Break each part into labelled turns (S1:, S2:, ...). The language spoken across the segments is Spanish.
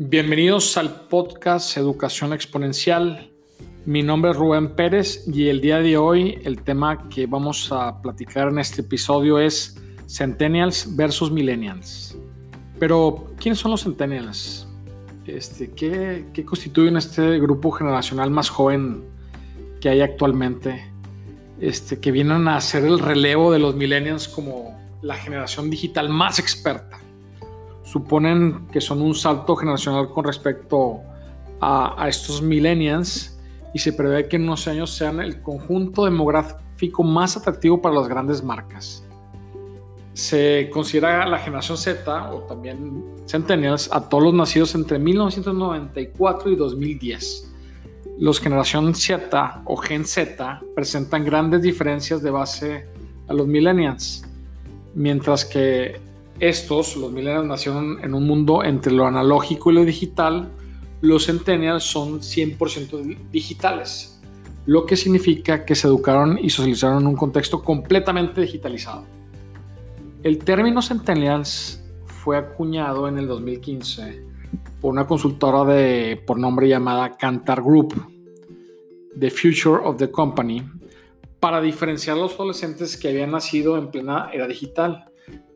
S1: Bienvenidos al podcast Educación Exponencial. Mi nombre es Rubén Pérez y el día de hoy el tema que vamos a platicar en este episodio es Centennials versus Millennials. Pero, ¿quiénes son los Centennials? Este, ¿qué, ¿Qué constituyen este grupo generacional más joven que hay actualmente? Este, que vienen a hacer el relevo de los Millennials como la generación digital más experta suponen que son un salto generacional con respecto a, estos millennials y se prevé que en unos años sean el conjunto demográfico más atractivo para las grandes marcas. Se considera la generación Z o también centennials a todos los nacidos entre 1994 y 2010. Los generación Z o Gen Z presentan grandes diferencias de base a los millennials, mientras que estos, los millennials, nacieron en un mundo entre lo analógico y lo digital. Los centennials son 100% digitales, lo que significa que se educaron y socializaron en un contexto completamente digitalizado. El término centennials fue acuñado en el 2015 por una consultora de, por nombre llamada Kantar Group, The Future of the Company, para diferenciar a los adolescentes que habían nacido en plena era digital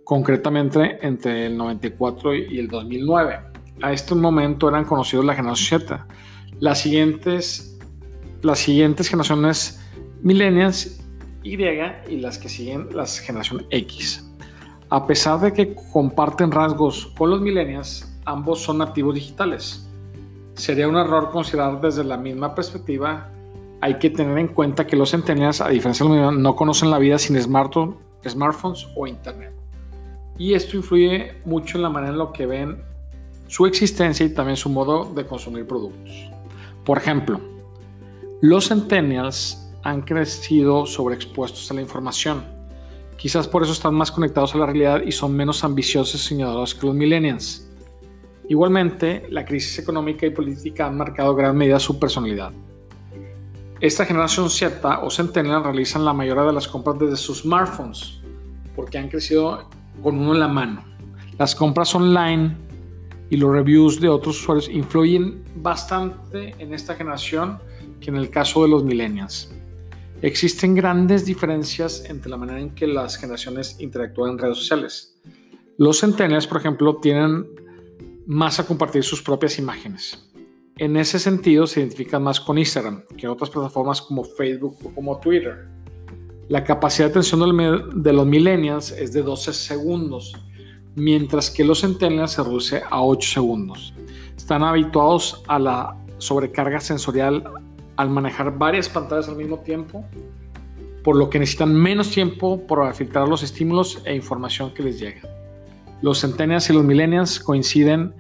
S1: concretamente entre el 94 y el 2009. A este momento eran conocidos la generación Z. Las siguientes, las siguientes generaciones millennials Y y las que siguen las generación X. A pesar de que comparten rasgos con los millennials, ambos son nativos digitales. Sería un error considerar desde la misma perspectiva. Hay que tener en cuenta que los centennials, a diferencia de los millennials, no conocen la vida sin smartphones o internet y esto influye mucho en la manera en la que ven su existencia y también su modo de consumir productos. Por ejemplo, los centennials han crecido sobreexpuestos a la información. Quizás por eso están más conectados a la realidad y son menos ambiciosos y soñadores que los millennials. Igualmente, la crisis económica y política han marcado gran medida su personalidad. Esta generación Z o centennial realizan la mayoría de las compras desde sus smartphones porque han crecido con uno en la mano. Las compras online y los reviews de otros usuarios influyen bastante en esta generación que en el caso de los millennials. Existen grandes diferencias entre la manera en que las generaciones interactúan en redes sociales. Los centennials, por ejemplo, tienen más a compartir sus propias imágenes. En ese sentido, se identifican más con Instagram que en otras plataformas como Facebook o como Twitter. La capacidad de atención de los millennials es de 12 segundos, mientras que los centennials se reduce a 8 segundos. Están habituados a la sobrecarga sensorial al manejar varias pantallas al mismo tiempo, por lo que necesitan menos tiempo para filtrar los estímulos e información que les llega. Los centennials y los millennials coinciden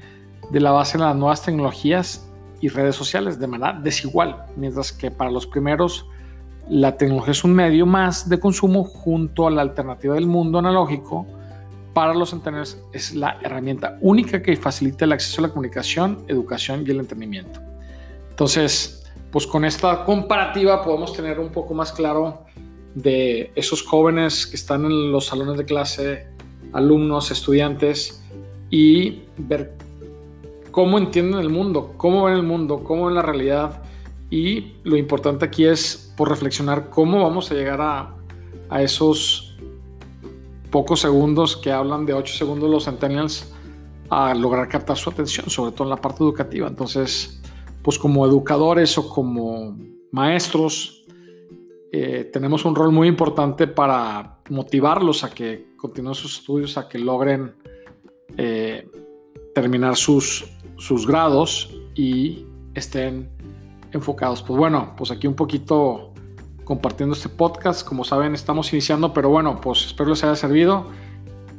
S1: de la base en las nuevas tecnologías y redes sociales de manera desigual, mientras que para los primeros la tecnología es un medio más de consumo junto a la alternativa del mundo analógico. Para los centenarios es la herramienta única que facilita el acceso a la comunicación, educación y el entretenimiento. Entonces, pues con esta comparativa podemos tener un poco más claro de esos jóvenes que están en los salones de clase, alumnos, estudiantes, y ver cómo entienden el mundo, cómo ven el mundo, cómo ven la realidad. Y lo importante aquí es reflexionar cómo vamos a llegar a, a esos pocos segundos que hablan de 8 segundos los centennials a lograr captar su atención, sobre todo en la parte educativa. Entonces, pues como educadores o como maestros, eh, tenemos un rol muy importante para motivarlos a que continúen sus estudios, a que logren eh, terminar sus, sus grados y estén enfocados. Pues bueno, pues aquí un poquito compartiendo este podcast. Como saben, estamos iniciando, pero bueno, pues espero les haya servido.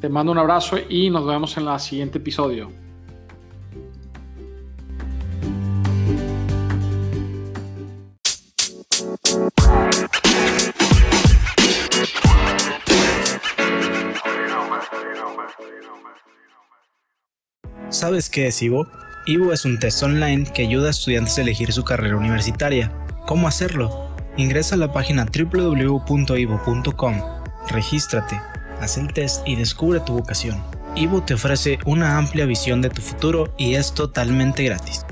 S1: Te mando un abrazo y nos vemos en el siguiente episodio.
S2: ¿Sabes qué es Ivo? Ivo es un test online que ayuda a estudiantes a elegir su carrera universitaria. ¿Cómo hacerlo? Ingresa a la página www.ivo.com, regístrate, haz el test y descubre tu vocación. Ivo te ofrece una amplia visión de tu futuro y es totalmente gratis.